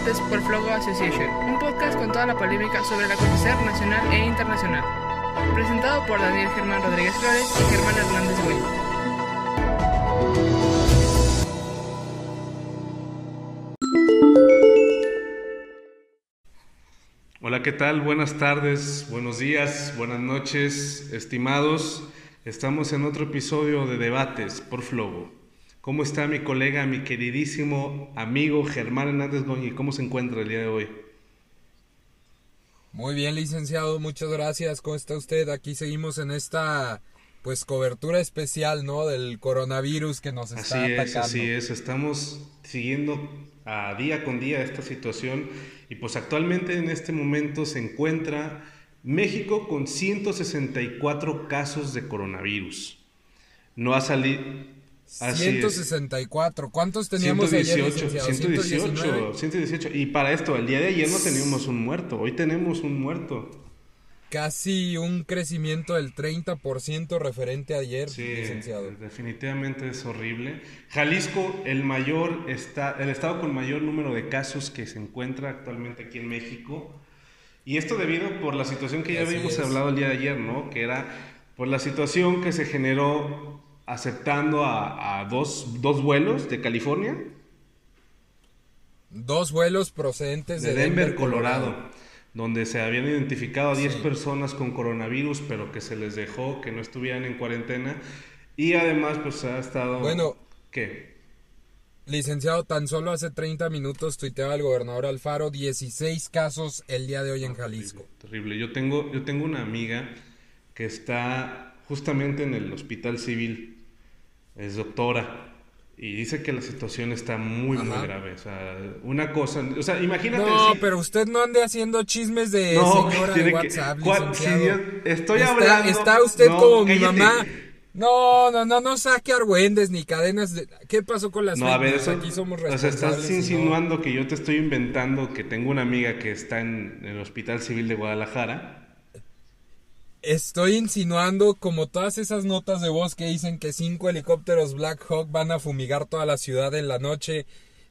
Debates por Flogo Association, un podcast con toda la polémica sobre el acontecer nacional e internacional. Presentado por Daniel Germán Rodríguez Flores y Germán Hernández Güell. Hola, ¿qué tal? Buenas tardes, buenos días, buenas noches, estimados. Estamos en otro episodio de Debates por Flogo. ¿Cómo está mi colega, mi queridísimo amigo Germán Hernández Goñi? ¿Cómo se encuentra el día de hoy? Muy bien, licenciado, muchas gracias. ¿Cómo está usted? Aquí seguimos en esta pues cobertura especial, ¿no? Del coronavirus que nos está así atacando. es, así es. Estamos siguiendo a día con día esta situación y pues actualmente en este momento se encuentra México con 164 casos de coronavirus. No ha salido 164. ¿Cuántos teníamos 118, ayer, licenciado? 118, 118. Y para esto, el día de ayer no teníamos un muerto, hoy tenemos un muerto. Casi un crecimiento del 30% referente a ayer, Sí, licenciado. definitivamente es horrible. Jalisco, el mayor está, el estado con mayor número de casos que se encuentra actualmente aquí en México. Y esto debido por la situación que ya Así habíamos es. hablado el día de ayer, ¿no? Que era por la situación que se generó aceptando a, a dos, dos vuelos de California, Dos vuelos procedentes de de, Denver, Colorado, donde se habían identificado a 10 personas con coronavirus, pero que se les dejó que no estuvieran en cuarentena. Y además, pues ha estado... Bueno. ¿Qué? Licenciado, tan solo hace 30 minutos tuiteaba el gobernador Alfaro 16 casos el día de hoy en Jalisco. Terrible. Yo tengo, yo tengo una amiga que está justamente en el hospital civil, es doctora, y dice que la situación está muy, muy grave. O sea, una cosa, o sea, imagínate... No, si- pero usted no ande haciendo chismes de No, señora de que- WhatsApp, ¿cuál- si licenciado. yo estoy está, hablando- Está usted No, como mi mamá. No, no, no, no saque argüendes ni cadenas de... ¿Qué pasó con las No, a ver, news? eso, Aquí somos o sea, responsables. estás no- insinuando que yo te estoy inventando que tengo una amiga que está en, el Hospital Civil de Guadalajara. Estoy insinuando como todas esas notas de voz que dicen que cinco helicópteros Black Hawk van a fumigar toda la ciudad en la noche.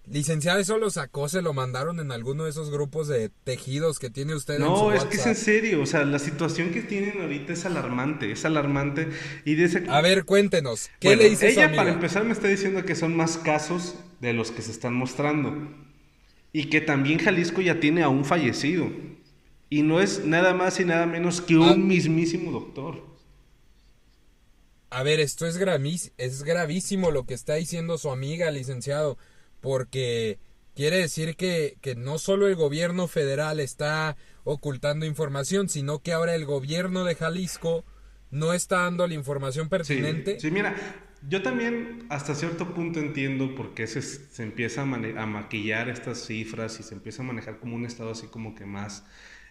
Licenciado, eso lo sacó, se lo mandaron en alguno de esos grupos de tejidos que tiene usted en su No, es que es en serio, o sea, la situación que tienen ahorita es alarmante, es alarmante. Y de ese... A ver, cuéntenos, ¿qué Bueno, le dice su ella amiga? para empezar me está diciendo que son más casos de los que se están mostrando. Y que también Jalisco ya tiene a un fallecido. Y no es nada más y nada menos que un Ah. mismísimo doctor. A ver, esto es, gravis- es gravísimo lo que está diciendo su amiga, licenciado, porque quiere decir que, que no solo el gobierno federal está ocultando información, sino que ahora el gobierno de Jalisco no está dando la información pertinente. sí, mira, yo también hasta cierto punto entiendo por qué se, se empieza a, a maquillar estas cifras y se empieza a manejar como un estado así como que más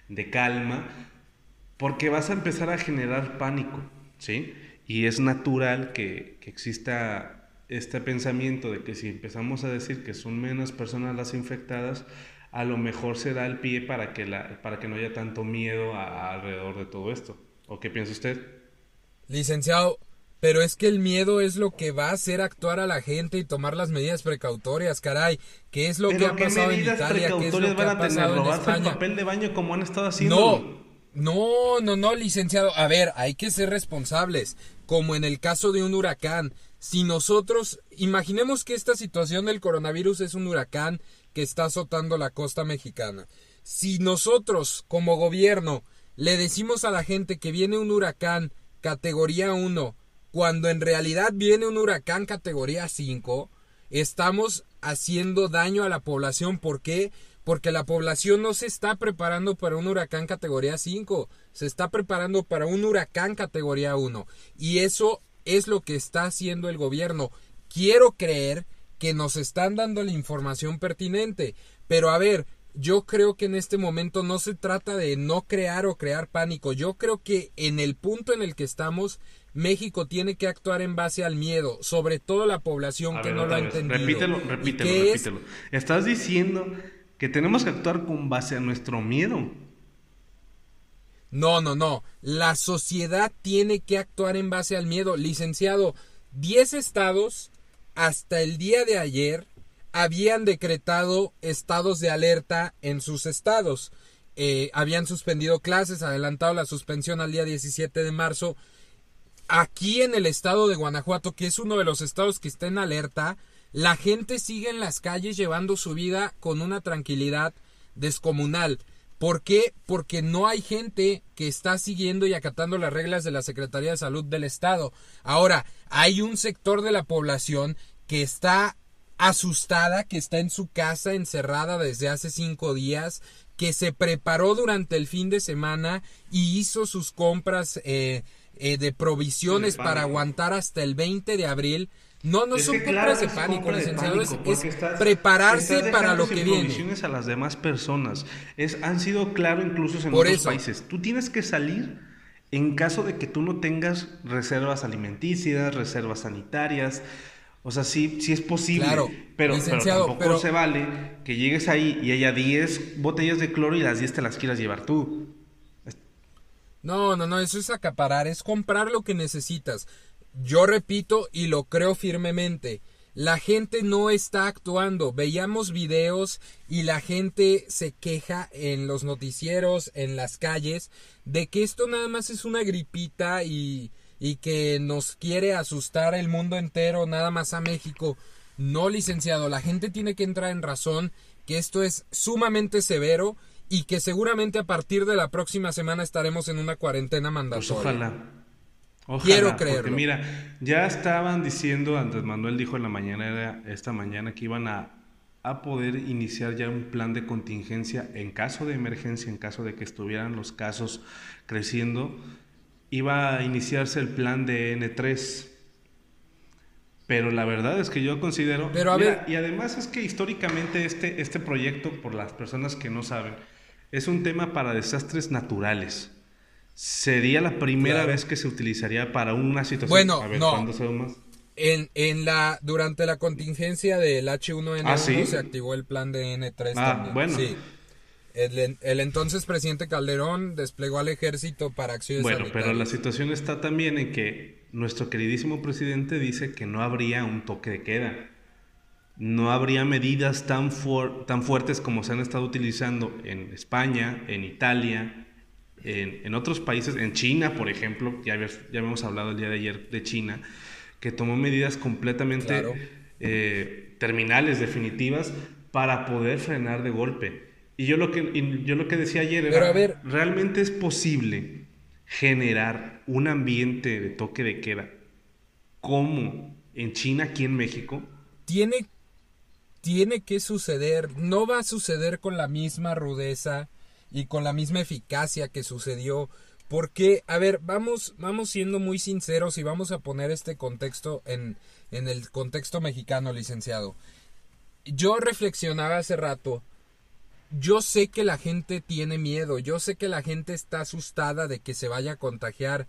de calma, porque vas a empezar a generar pánico, ¿sí? Y es natural que, que exista este pensamiento de que si empezamos a decir que son menos personas las infectadas, a lo mejor se da el pie para que, la, para que no haya tanto miedo alrededor de todo esto. ¿O qué piensa usted? Licenciado, pero es que el miedo es lo que va a hacer actuar a la gente y tomar las medidas precautorias, caray. ¿Qué es lo que ha ¿qué pasado en Italia? ¿Qué es lo que ha pasado en ¿Robarse el España? papel de baño como han estado haciendo? No, no, no, no, licenciado. A ver, hay que ser responsables. Como en el caso de un huracán. Si nosotros, imaginemos que esta situación del coronavirus es un huracán que está azotando la costa mexicana. Si nosotros, como gobierno, le decimos a la gente que viene un huracán categoría 1, cuando en realidad viene un huracán categoría 5, estamos haciendo daño a la población. ¿Por qué? Porque la población no se está preparando para un huracán categoría 5, se está preparando para un huracán categoría 1. Y eso es lo que está haciendo el gobierno. Quiero creer que nos están dando la información pertinente. Pero a ver, yo creo que en este momento no se trata de no crear o crear pánico. Yo creo que en el punto en el que estamos, México tiene que actuar en base al miedo, sobre todo la población A que ver, no lo ha entendido. Repítelo, ¿Y repítelo, es? repítelo. Estás diciendo que tenemos que actuar con base a nuestro miedo. No, no, no. La sociedad tiene que actuar en base al miedo. Licenciado, 10 estados hasta el día de ayer habían decretado estados de alerta en sus estados. Eh, habían suspendido clases, adelantado la suspensión al día 17 de marzo. Aquí en el estado de Guanajuato, que es uno de los estados que está en alerta, la gente sigue en las calles llevando su vida con una tranquilidad descomunal. ¿Por qué? Porque no hay gente que está siguiendo y acatando las reglas de la Secretaría de Salud del Estado. Ahora, hay un sector de la población que está asustada, que está en su casa encerrada desde hace cinco días, que se preparó durante el fin de semana y hizo sus compras eh, eh, de provisiones para aguantar hasta el 20 de abril. No, no son compras de pánico, es, prepararse para lo que viene. a las demás personas. Es, han sido claro incluso en otros países. Tú tienes que salir en caso de que tú no tengas reservas alimenticias, reservas sanitarias. O sea, sí, sí es posible. Claro, pero, tampoco se vale que llegues ahí y haya 10 botellas de cloro y las 10 te las quieras llevar tú. No, no, no, eso es acaparar, es comprar lo que necesitas. Yo repito y lo creo firmemente. La gente no está actuando. Veíamos videos y la gente se queja en los noticieros, en las calles, de que esto nada más es una gripita y, y que nos quiere asustar el mundo entero, nada más a México. No, licenciado, la gente tiene que entrar en razón que esto es sumamente severo y que seguramente a partir de la próxima semana estaremos en una cuarentena mandatoria. Pues ojalá. Quiero creerlo. Porque mira, ya estaban diciendo, Andrés Manuel dijo en la mañana, esta mañana, que iban a, a poder iniciar ya un plan de contingencia en caso de emergencia, en caso de que estuvieran los casos creciendo. Iba a iniciarse el plan de N3. Pero la verdad es que yo considero... Pero a ver... Y además es que históricamente este, este proyecto, por las personas que no saben, es un tema para desastres naturales. Sería la primera vez que se utilizaría para una situación. Bueno, no. En, en la, durante la contingencia del H1N1 ¿Ah, se activó el plan de N3 ah, también. Bueno. Sí. El, el, entonces presidente Calderón desplegó al ejército para acciones Bueno, pero la situación está también en que nuestro queridísimo presidente dice que no habría un toque de queda. No habría medidas tan, tan fuertes como se han estado utilizando en España, en Italia, en, otros países, en China, por ejemplo, ya, ya habíamos hablado el día de ayer de China, que tomó medidas completamente eh, terminales, definitivas, para poder frenar de golpe. Y yo lo que, yo lo que decía ayer era, ¿realmente es posible generar un ambiente de toque de queda como en China, aquí en México? Tiene, tiene que suceder, no va a suceder con la misma rudeza, y con la misma eficacia que sucedió. Porque, a ver, vamos, vamos siendo muy sinceros y vamos a poner este contexto en, en el contexto mexicano, licenciado. Yo reflexionaba hace rato. Yo sé que la gente tiene miedo, yo sé que la gente está asustada de que se vaya a contagiar,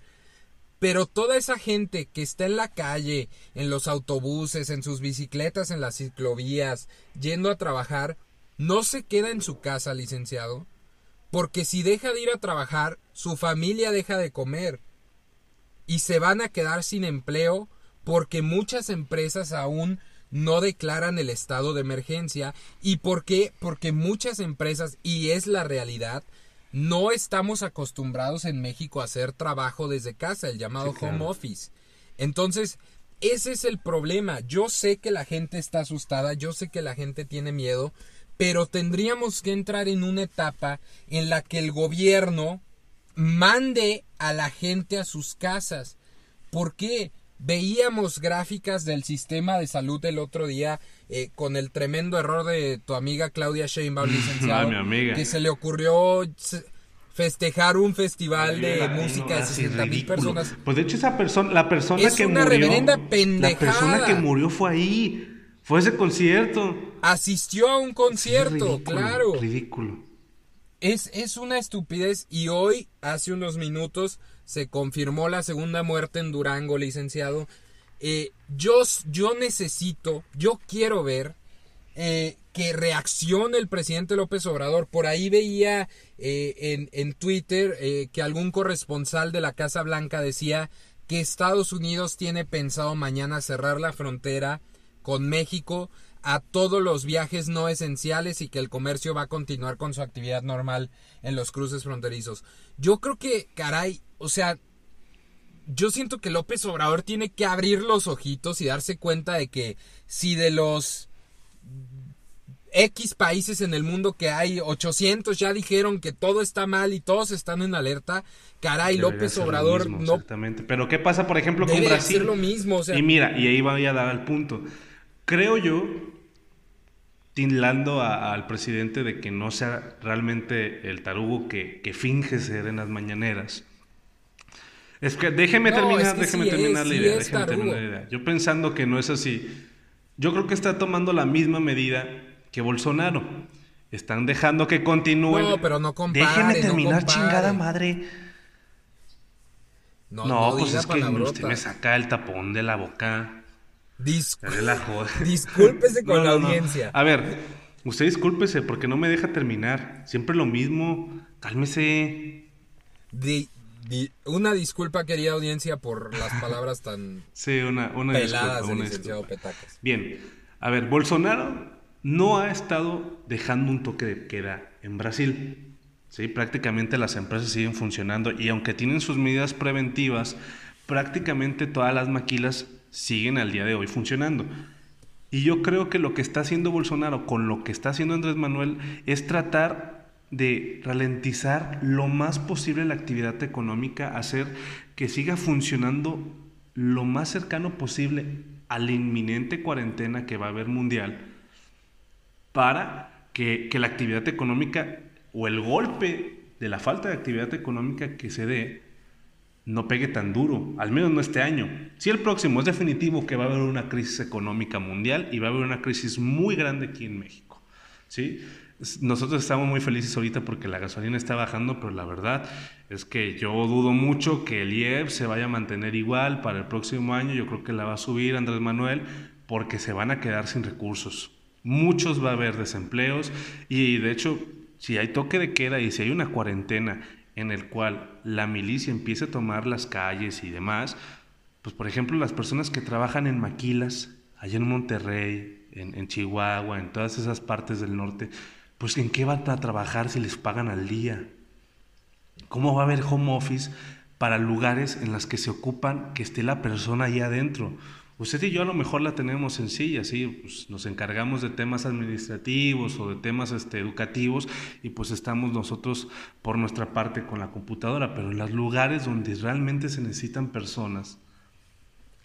pero toda esa gente que está en la calle, en los autobuses, en sus bicicletas, en las ciclovías, yendo a trabajar, no se queda en su casa, licenciado. Porque si deja de ir a trabajar, su familia deja de comer. Y se van a quedar sin empleo porque muchas empresas aún no declaran el estado de emergencia. ¿Y por qué? Porque muchas empresas, y es la realidad, no estamos acostumbrados en México a hacer trabajo desde casa, el llamado home office. Entonces, ese es el problema. Yo sé que la gente está asustada, yo sé que la gente tiene miedo, pero tendríamos que entrar en una etapa en la que el gobierno mande a la gente a sus casas. ¿Por qué? Veíamos gráficas del sistema de salud el otro día eh, con el tremendo error de tu amiga Claudia Sheinbaum, licenciado, que se le ocurrió festejar un festival de música de 60 mil personas. Pues de hecho esa persona, la persona que una murió, reverenda pendejada. La persona que murió fue ahí. Fue ese concierto. Asistió a un concierto, claro. Ridículo. Es, es una estupidez y hoy, hace unos minutos, se confirmó la segunda muerte en Durango, licenciado. Eh, yo, yo necesito, yo quiero ver eh, que reaccione el presidente López Obrador. Por ahí veía eh, en, en, Twitter que algún corresponsal de la Casa Blanca decía que Estados Unidos tiene pensado mañana cerrar la frontera con México a todos los viajes no esenciales y que el comercio va a continuar con su actividad normal en los cruces fronterizos. Yo creo que, caray, o sea, yo siento que López Obrador tiene que abrir los ojitos y darse cuenta de que si de los X países en el mundo que hay, 800 ya dijeron que todo está mal y todos están en alerta, caray, López Obrador no... Exactamente, pero ¿qué pasa, por ejemplo, con Brasil? lo mismo, Y mira, y ahí voy a dar al punto. Creo yo, tinlando al presidente de que no sea realmente el tarugo que, que finge ser en las mañaneras, es que déjeme terminar, déjeme terminar la idea, déjeme terminar la idea. Yo pensando que no es así, yo creo que está tomando la misma medida que Bolsonaro. Están dejando que continúe. No, pero no compare, Déjeme terminar, chingada madre. No, no, pues es que usted me saca el tapón de la boca. Discúlpese con la audiencia. A ver, usted discúlpese porque no me deja terminar. Siempre lo mismo. Cálmese. Una disculpa, querida audiencia, por las palabras tan sí, una, una peladas del licenciado Petacas. Bien, a ver, Bolsonaro no ha estado dejando un toque de queda en Brasil. ¿sí? Prácticamente las empresas siguen funcionando y aunque tienen sus medidas preventivas, prácticamente todas las maquilas siguen al día de hoy funcionando. Y yo creo que lo que está haciendo Bolsonaro con lo que está haciendo Andrés Manuel es tratar de ralentizar lo más posible la actividad económica, hacer que siga funcionando lo más cercano posible a la inminente cuarentena que va a haber mundial para que, la actividad económica o el golpe de la falta de actividad económica que se dé no pegue tan duro, al menos no este año. Si el próximo es definitivo que va a haber una crisis económica mundial y va a haber una crisis muy grande aquí en México. ¿sí? Nosotros estamos muy felices ahorita porque la gasolina está bajando, pero la verdad es que yo dudo mucho que el IEP se vaya a mantener igual para el próximo año. Yo creo que la va a subir Andrés Manuel porque se van a quedar sin recursos muchos va a haber desempleos y de hecho si hay toque de queda y si hay una cuarentena en el cual la milicia empieza a tomar las calles y demás, pues por ejemplo las personas que trabajan en maquilas, allá en Monterrey, en, en Chihuahua, en todas esas partes del norte, pues en qué van a trabajar si les pagan al día. ¿Cómo va a haber home office para lugares en los que se ocupan que esté la persona ahí adentro? Usted y yo a lo mejor la tenemos sencilla, ¿sí? Pues nos encargamos de temas administrativos o de temas este, educativos y pues estamos nosotros por nuestra parte con la computadora, pero en los lugares donde realmente se necesitan personas,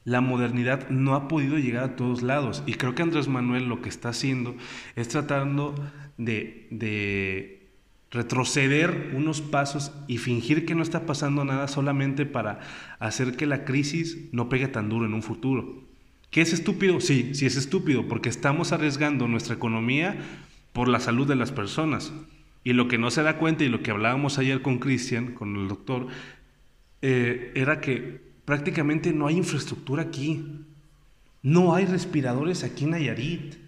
la modernidad no ha podido llegar a todos lados y creo que Andrés Manuel lo que está haciendo es tratando de, de retroceder unos pasos y fingir que no está pasando nada solamente para hacer que la crisis no pegue tan duro en un futuro. ¿Qué es estúpido? Sí, sí es estúpido, porque estamos arriesgando nuestra economía por la salud de las personas. Y lo que no se da cuenta y lo que hablábamos ayer con Cristian, con el doctor, eh, era que prácticamente no hay infraestructura aquí. No hay respiradores aquí en Nayarit.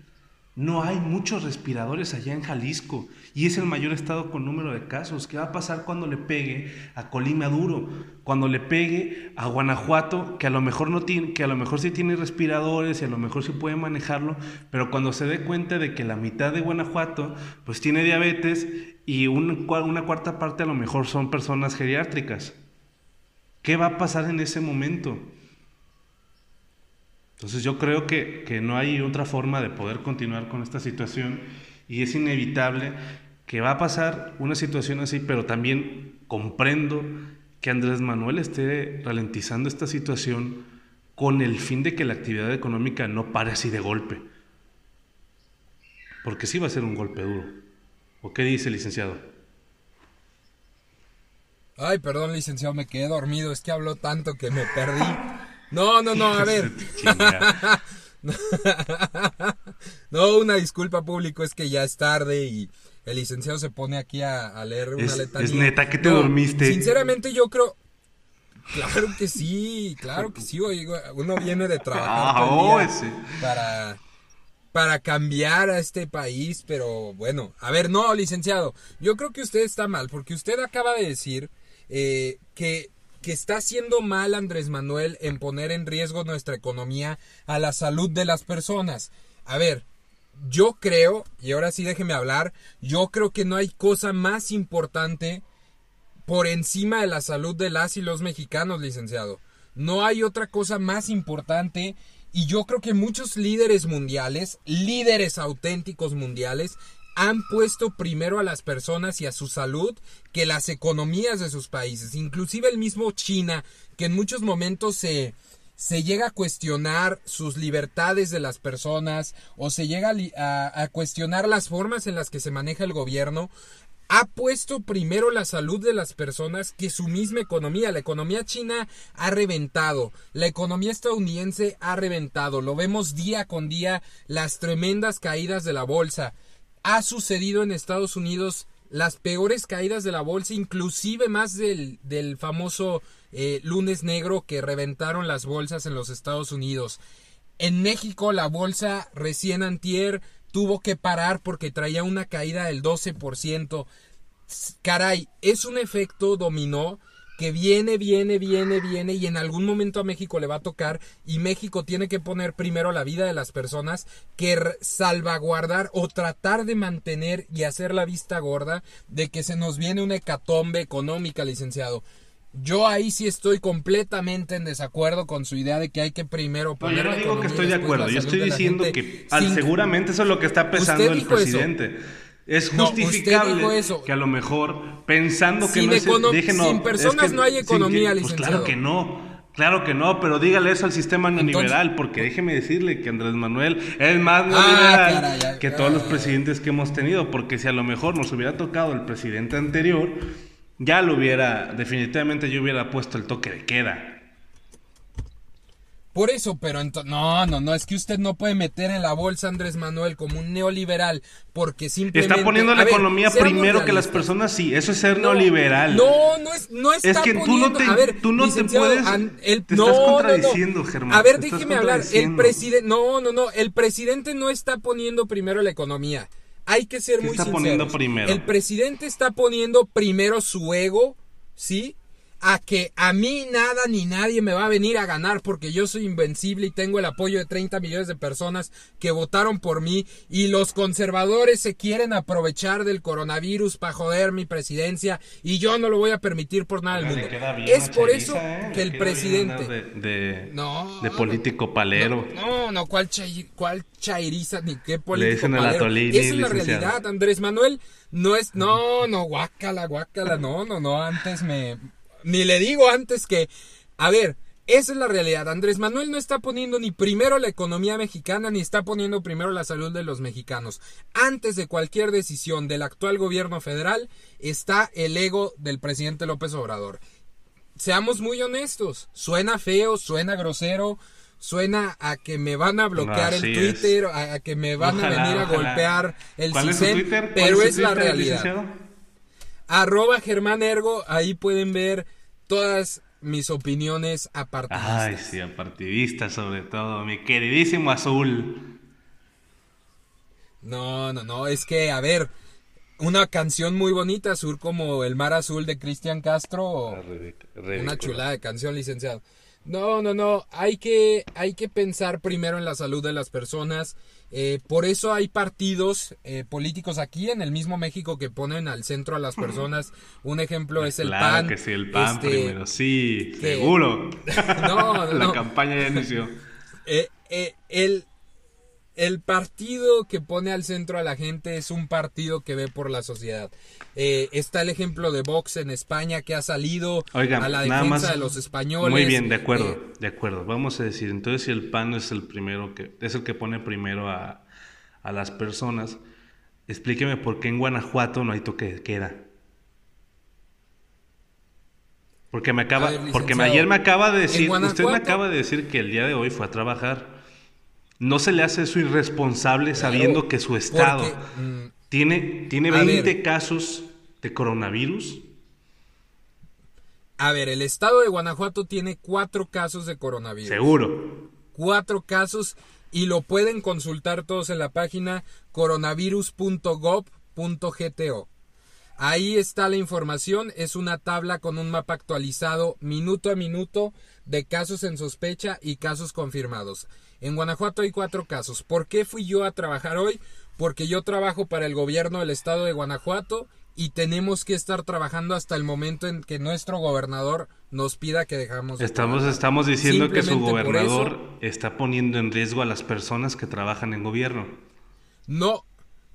No hay muchos respiradores allá en Jalisco y es el mayor estado con número de casos. ¿Qué va a pasar cuando le pegue a Colima duro? Cuando le pegue a Guanajuato, que a lo mejor no tiene, que a lo mejor sí tiene respiradores y a lo mejor sí puede manejarlo, pero cuando se dé cuenta de que la mitad de Guanajuato pues tiene diabetes y una cuarta parte a lo mejor son personas geriátricas. ¿Qué va a pasar en ese momento? Entonces yo creo que, no hay otra forma de poder continuar con esta situación y es inevitable que va a pasar una situación así, pero también comprendo que Andrés Manuel esté ralentizando esta situación con el fin de que la actividad económica no pare así de golpe. Porque sí va a ser un golpe duro. ¿O qué dice, licenciado? Ay, perdón, licenciado, me quedé dormido. Es que habló tanto que me perdí. No, no, no, a ver. no, una disculpa público, es que ya es tarde y el licenciado se pone aquí a, leer una es, Es neta que te dormiste. Sinceramente yo creo... Claro que sí, claro que sí, uno viene de trabajar ah, oh, para, para cambiar a este país, pero bueno, a ver, no, licenciado, yo creo que usted está mal, porque usted acaba de decir eh, que que está haciendo mal Andrés Manuel en poner en riesgo nuestra economía a la salud de las personas. A ver, yo creo, y ahora sí déjeme hablar, yo creo que no hay cosa más importante por encima de la salud de las y los mexicanos, licenciado. No hay otra cosa más importante y yo creo que muchos líderes mundiales, líderes auténticos mundiales, han puesto primero a las personas y a su salud que las economías de sus países. Inclusive el mismo China, que en muchos momentos se, se llega a cuestionar sus libertades de las personas o se llega a, a, cuestionar las formas en las que se maneja el gobierno, ha puesto primero la salud de las personas que su misma economía. La economía china ha reventado, la economía estadounidense ha reventado. Lo vemos día con día las tremendas caídas de la bolsa ha sucedido en Estados Unidos las peores caídas de la bolsa, inclusive más del, del famoso eh, lunes negro que reventaron las bolsas en los Estados Unidos. En México la bolsa recién antier tuvo que parar porque traía una caída del 12%. Caray, es un efecto dominó que viene, viene, viene, viene y en algún momento a México le va a tocar y México tiene que poner primero la vida de las personas que salvaguardar o tratar de mantener y hacer la vista gorda de que se nos viene una hecatombe económica, licenciado. Yo ahí sí estoy completamente en desacuerdo con su idea de que hay que primero poner. No, yo no digo que estoy de acuerdo, yo estoy diciendo que seguramente eso es lo que está pensando el presidente. Es justificable que a lo mejor, pensando que no es... sin personas no hay economía, Pues claro que no. Claro que no, pero dígale eso al sistema neoliberal, porque déjeme decirle que Andrés Manuel es más ah, neoliberal que todos los presidentes que hemos tenido, porque si a lo mejor nos hubiera tocado el presidente anterior, ya lo hubiera, definitivamente yo hubiera puesto el toque de queda. Por eso, pero no, no, no, es que usted no puede meter en la bolsa Andrés Manuel como un neoliberal, porque simplemente... Está poniendo la economía primero que las personas, sí, eso es ser neoliberal. No, no es, no está Es que tú no te, a ver, tú no te puedes... te estás contradiciendo, Germán. A ver, déjeme hablar, el presidente... No, no, no, el presidente no está poniendo primero la economía. Hay que ser muy está poniendo primero? El presidente está poniendo primero su ego, ¿sí? A que a mí nada ni nadie me va a venir a ganar porque yo soy invencible y tengo el apoyo de 30 millones de personas que votaron por mí y los conservadores se quieren aprovechar del coronavirus para joder mi presidencia y yo no lo voy a permitir por nada del mundo. Es por eso ¿eh? que el presidente de, no, de político palero. No, no, cuál, cuál chairiza ni qué político palero. Esa es la realidad, Andrés Manuel. No es, no, no, guácala, guácala, no, no, no, antes me, ni le digo antes que, a ver, esa es la realidad. Andrés Manuel no está poniendo ni primero la economía mexicana ni está poniendo primero la salud de los mexicanos. Antes de cualquier decisión del actual gobierno federal está el ego del presidente López Obrador. Seamos muy honestos. Suena feo, suena grosero, suena a que me van a bloquear el Twitter, a, que me van a venir a golpear el Twitter? pero es, la realidad. Arroba Germán Ergo, ahí pueden ver todas mis opiniones apartidistas. Ay, sí, apartidistas sobre todo, mi queridísimo Azul. No, no, no, es que, a ver, una canción muy bonita, Azul como El Mar Azul de Cristian Castro. Ah, una chulada de canción, licenciado. No, no, no, hay que, hay que pensar primero en la salud de las personas. Eh, por eso hay partidos eh, políticos aquí en el mismo México que ponen al centro a las personas. Un ejemplo es el claro PAN. que sí, el PAN este, primero, sí, seguro. no, no, La campaña ya inició. Eh, el, el partido que pone al centro a la gente es un partido que ve por la sociedad. Eh, está el ejemplo de Vox en España que ha salido a la defensa de los españoles. Muy bien, de acuerdo, eh, de acuerdo. Vamos a decir, entonces si el PAN es el primero que es el que pone primero a, las personas, explíqueme por qué en Guanajuato no hay toque de queda. Porque me acaba, porque ayer me acaba de decir, usted me acaba de decir que el día de hoy fue a trabajar. ¿No se le hace eso irresponsable sabiendo que su estado mm, tiene, tiene 20 casos de coronavirus? A ver, el estado de Guanajuato tiene cuatro casos de coronavirus. Seguro. Cuatro casos y lo pueden consultar todos en la página coronavirus.gov.gto. Ahí está la información, es una tabla con un mapa actualizado minuto a minuto de casos en sospecha y casos confirmados. En Guanajuato hay cuatro casos. ¿Por qué fui yo a trabajar hoy? Porque yo trabajo para el gobierno del estado de Guanajuato y tenemos que estar trabajando hasta el momento en que nuestro gobernador nos pida que dejamos. Estamos, estamos diciendo que su gobernador está poniendo en riesgo a las personas que trabajan en gobierno. No,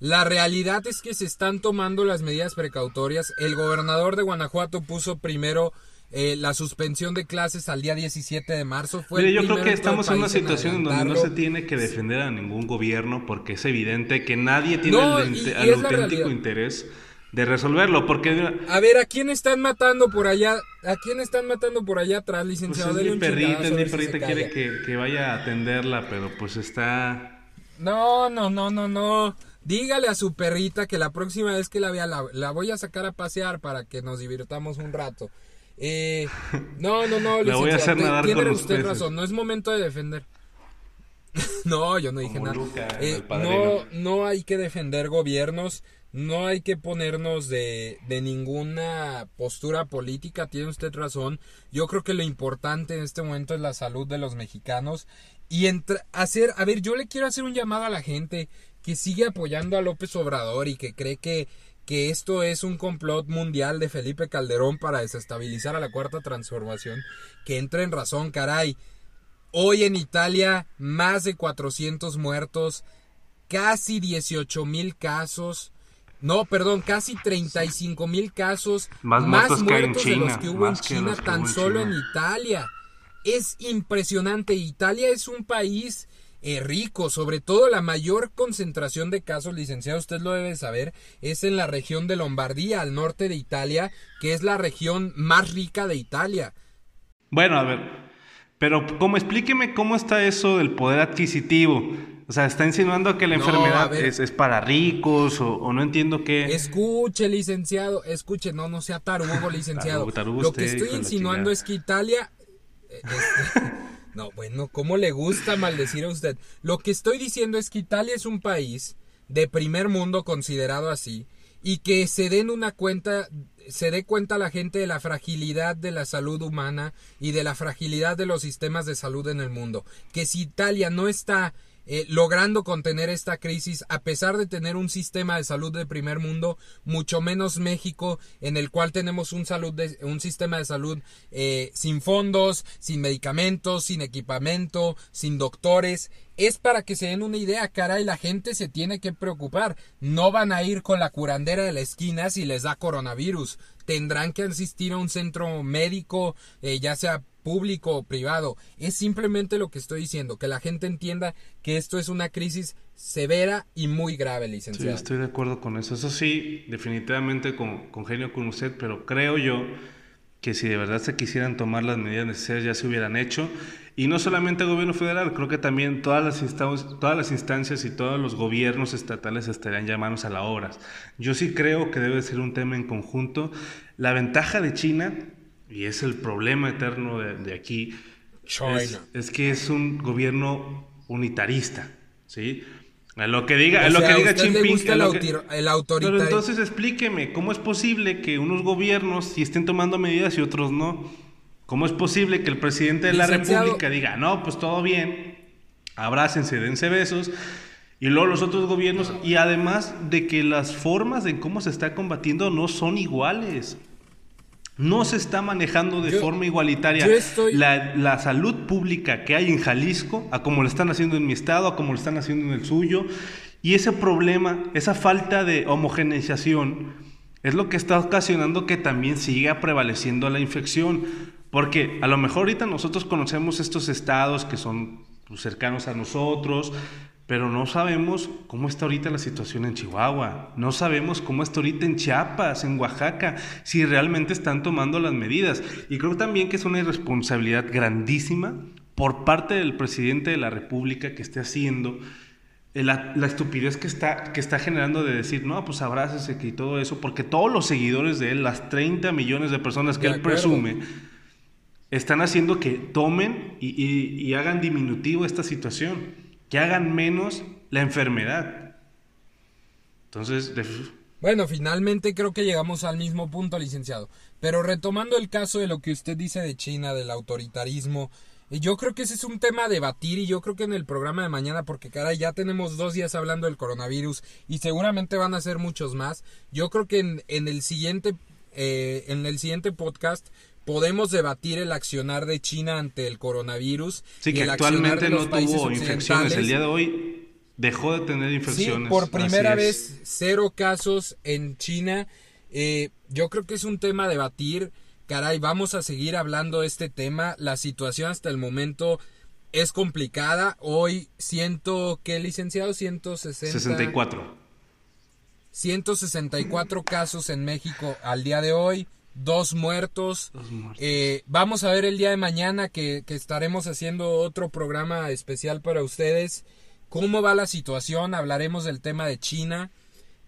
la realidad es que se están tomando las medidas precautorias. El gobernador de Guanajuato puso primero eh, la suspensión de clases al día 17 de marzo. Fue yo creo que estamos en una situación en donde no se tiene que defender a ningún gobierno porque es evidente que nadie tiene el, auténtico interés de resolverlo, porque... A ver, ¿a quién están matando por allá? ¿A quién están matando por allá atrás, licenciado? Pues es mi perrita, mi perrita quiere que, que, vaya a atenderla, pero pues está... No, no, no, no, no. Dígale a su perrita que la próxima vez que la vea la, la voy a sacar a pasear para que nos divirtamos un rato. Eh, no, no, no, la voy a hacer nadar tiene con usted razón, no es momento de defender. no, yo no dije nada. Eh, no, no hay que defender gobiernos no hay que ponernos de, de ninguna postura política, tiene usted razón. Yo creo que lo importante en este momento es la salud de los mexicanos y hacer, a ver, yo le quiero hacer un llamado a la gente que sigue apoyando a López Obrador y que cree que, que esto es un complot mundial de Felipe Calderón para desestabilizar a la cuarta transformación, que entre en razón, caray. Hoy en Italia, más de 400 muertos, casi 18 mil casos. No, perdón, casi 35 mil casos más, muertos, de los que hubo en China, tan solo en Italia. Es impresionante. Italia es un país eh, rico, sobre todo la mayor concentración de casos, licenciado, usted lo debe saber, es en la región de Lombardía, al norte de Italia, que es la región más rica de Italia. Bueno, a ver, pero como explíqueme cómo está eso del poder adquisitivo. O sea, está insinuando que la enfermedad es, para ricos o, no entiendo qué. Escuche, licenciado, escuche, no, no sea tarugo, licenciado. Lo que estoy insinuando es que Italia... Eh, este, no, bueno, ¿cómo le gusta maldecir a usted? Lo que estoy diciendo es que Italia es un país de primer mundo considerado así y que se den una cuenta se dé cuenta la gente de la fragilidad de la salud humana y de la fragilidad de los sistemas de salud en el mundo. Que si Italia no está eh, logrando contener esta crisis a pesar de tener un sistema de salud de primer mundo, mucho menos México, en el cual tenemos un, salud un sistema de salud eh, sin fondos, sin medicamentos, sin equipamiento, sin doctores. Es para que se den una idea, cara, y la gente se tiene que preocupar. No van a ir con la curandera de la esquina si les da coronavirus. Tendrán que asistir a un centro médico, eh, ya sea público o privado. Es simplemente lo que estoy diciendo, que la gente entienda que esto es una crisis severa y muy grave, licenciado. Sí, estoy de acuerdo con eso. Eso sí, definitivamente con, congenio con usted, pero creo yo que si de verdad se quisieran tomar las medidas necesarias ya se hubieran hecho. Y no solamente el gobierno federal, creo que también todas las, todas las instancias y todos los gobiernos estatales estarían llamados a la obra. Yo sí creo que debe ser un tema en conjunto. La ventaja de China y es el problema eterno de, aquí, es, que es un gobierno unitarista, ¿sí? A lo que diga, lo que diga Jinping, el, autoritarismo. Pero entonces explíqueme, ¿cómo es posible que unos gobiernos sí estén tomando medidas y otros no? ¿Cómo es posible que el presidente de la República diga, no, pues todo bien, abrácense, dense besos, y luego los otros gobiernos, y además de que las formas en cómo se está combatiendo no son iguales? No se está manejando de forma igualitaria la, salud pública que hay en Jalisco, a como lo están haciendo en mi estado, a como lo están haciendo en el suyo. Y ese problema, esa falta de homogeneización, es lo que está ocasionando que también siga prevaleciendo la infección. Porque a lo mejor ahorita nosotros conocemos estos estados que son pues, cercanos a nosotros, pero no sabemos cómo está ahorita la situación en Chihuahua, no sabemos cómo está ahorita en Chiapas, en Oaxaca, si realmente están tomando las medidas. Y creo también que es una irresponsabilidad grandísima por parte del presidente de la República que esté haciendo la, estupidez que está, que está generando de decir, no, pues abrácese y todo eso, porque todos los seguidores de él, las 30 millones de personas que él presume, están haciendo que tomen y hagan diminutivo esta situación que hagan menos la enfermedad. Entonces, bueno, finalmente creo que llegamos al mismo punto, licenciado. Pero retomando el caso de lo que usted dice de China, del autoritarismo, Yo creo que ese es un tema a debatir y yo creo que en el programa de mañana, porque caray, ya tenemos dos días hablando del coronavirus y seguramente van a ser muchos más. Yo creo que en el siguiente eh, en el siguiente podcast podemos debatir el accionar de China ante el coronavirus. Sí, que actualmente no tuvo infecciones. El día de hoy dejó de tener infecciones. Sí, por primera vez cero casos en China. Eh, yo creo que es un tema a debatir caray, vamos a seguir hablando de este tema. La situación hasta el momento es complicada. Hoy siento que licenciado 160 64 164 casos en México al día de hoy, dos muertos. Eh, vamos a ver el día de mañana que, que estaremos haciendo otro programa especial para ustedes. ¿Cómo va la situación? Hablaremos del tema de China.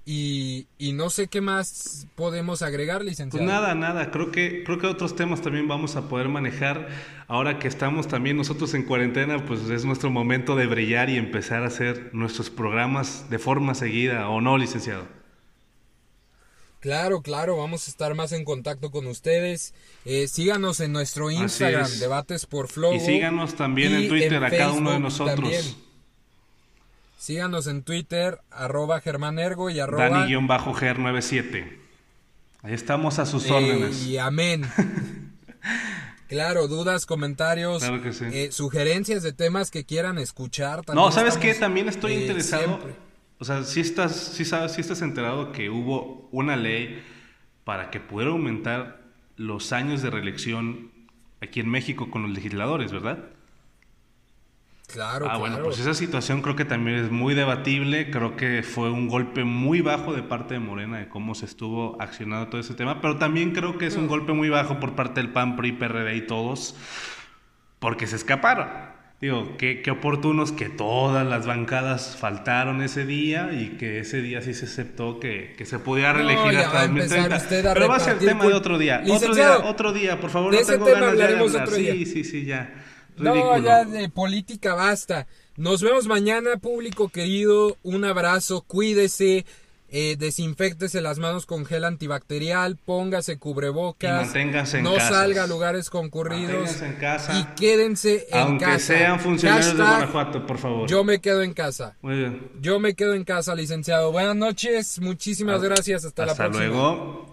Y, no sé qué más podemos agregar, licenciado. Pues nada, nada. Creo que, creo que otros temas también vamos a poder manejar. Ahora que estamos también nosotros en cuarentena, pues es nuestro momento de brillar y empezar a hacer nuestros programas de forma seguida, ¿o no, licenciado? Claro, claro, vamos a estar más en contacto con ustedes. Eh, síganos en nuestro Instagram, Debates por Flow. Y síganos también en Twitter a cada uno de nosotros. Síganos en Twitter, arroba Ergo y arroba... Dani-Ger97. Ahí estamos a sus órdenes. Y amén. claro, dudas, comentarios, eh, sugerencias de temas que quieran escuchar. no, ¿sabes qué? También estoy eh, interesado. O sea, si estás, si sabes, si estás enterado que hubo una ley para que pudiera aumentar los años de reelección aquí en México con los legisladores, ¿verdad? Claro, ah, bueno, pues esa situación creo que también es muy debatible. Creo que fue un golpe muy bajo de parte de Morena de cómo se estuvo accionando todo ese tema. Pero también creo que es un mm. golpe muy bajo por parte del PAN, PRI, PRD y todos, porque se escaparon. Digo, qué, qué oportunos que todas las bancadas faltaron ese día y que ese día sí se aceptó que, que se pudiera reelegir hasta 2030. Pero va a ser tema de otro día. Otro día, otro día, por favor, no tengo ganas de hablar. Sí, sí, sí, ya. No, ya de política basta. Nos vemos mañana, público querido. Un abrazo, cuídese. Eh, desinfectese las manos con gel antibacterial, póngase cubrebocas, manténgase en no salga a lugares concurridos en casa, y quédense en aunque casa. sean funcionarios de Guanajuato, por favor. Yo me quedo en casa. Muy bien. Yo me quedo en casa, licenciado. Buenas noches, muchísimas gracias, hasta, la próxima. Hasta luego.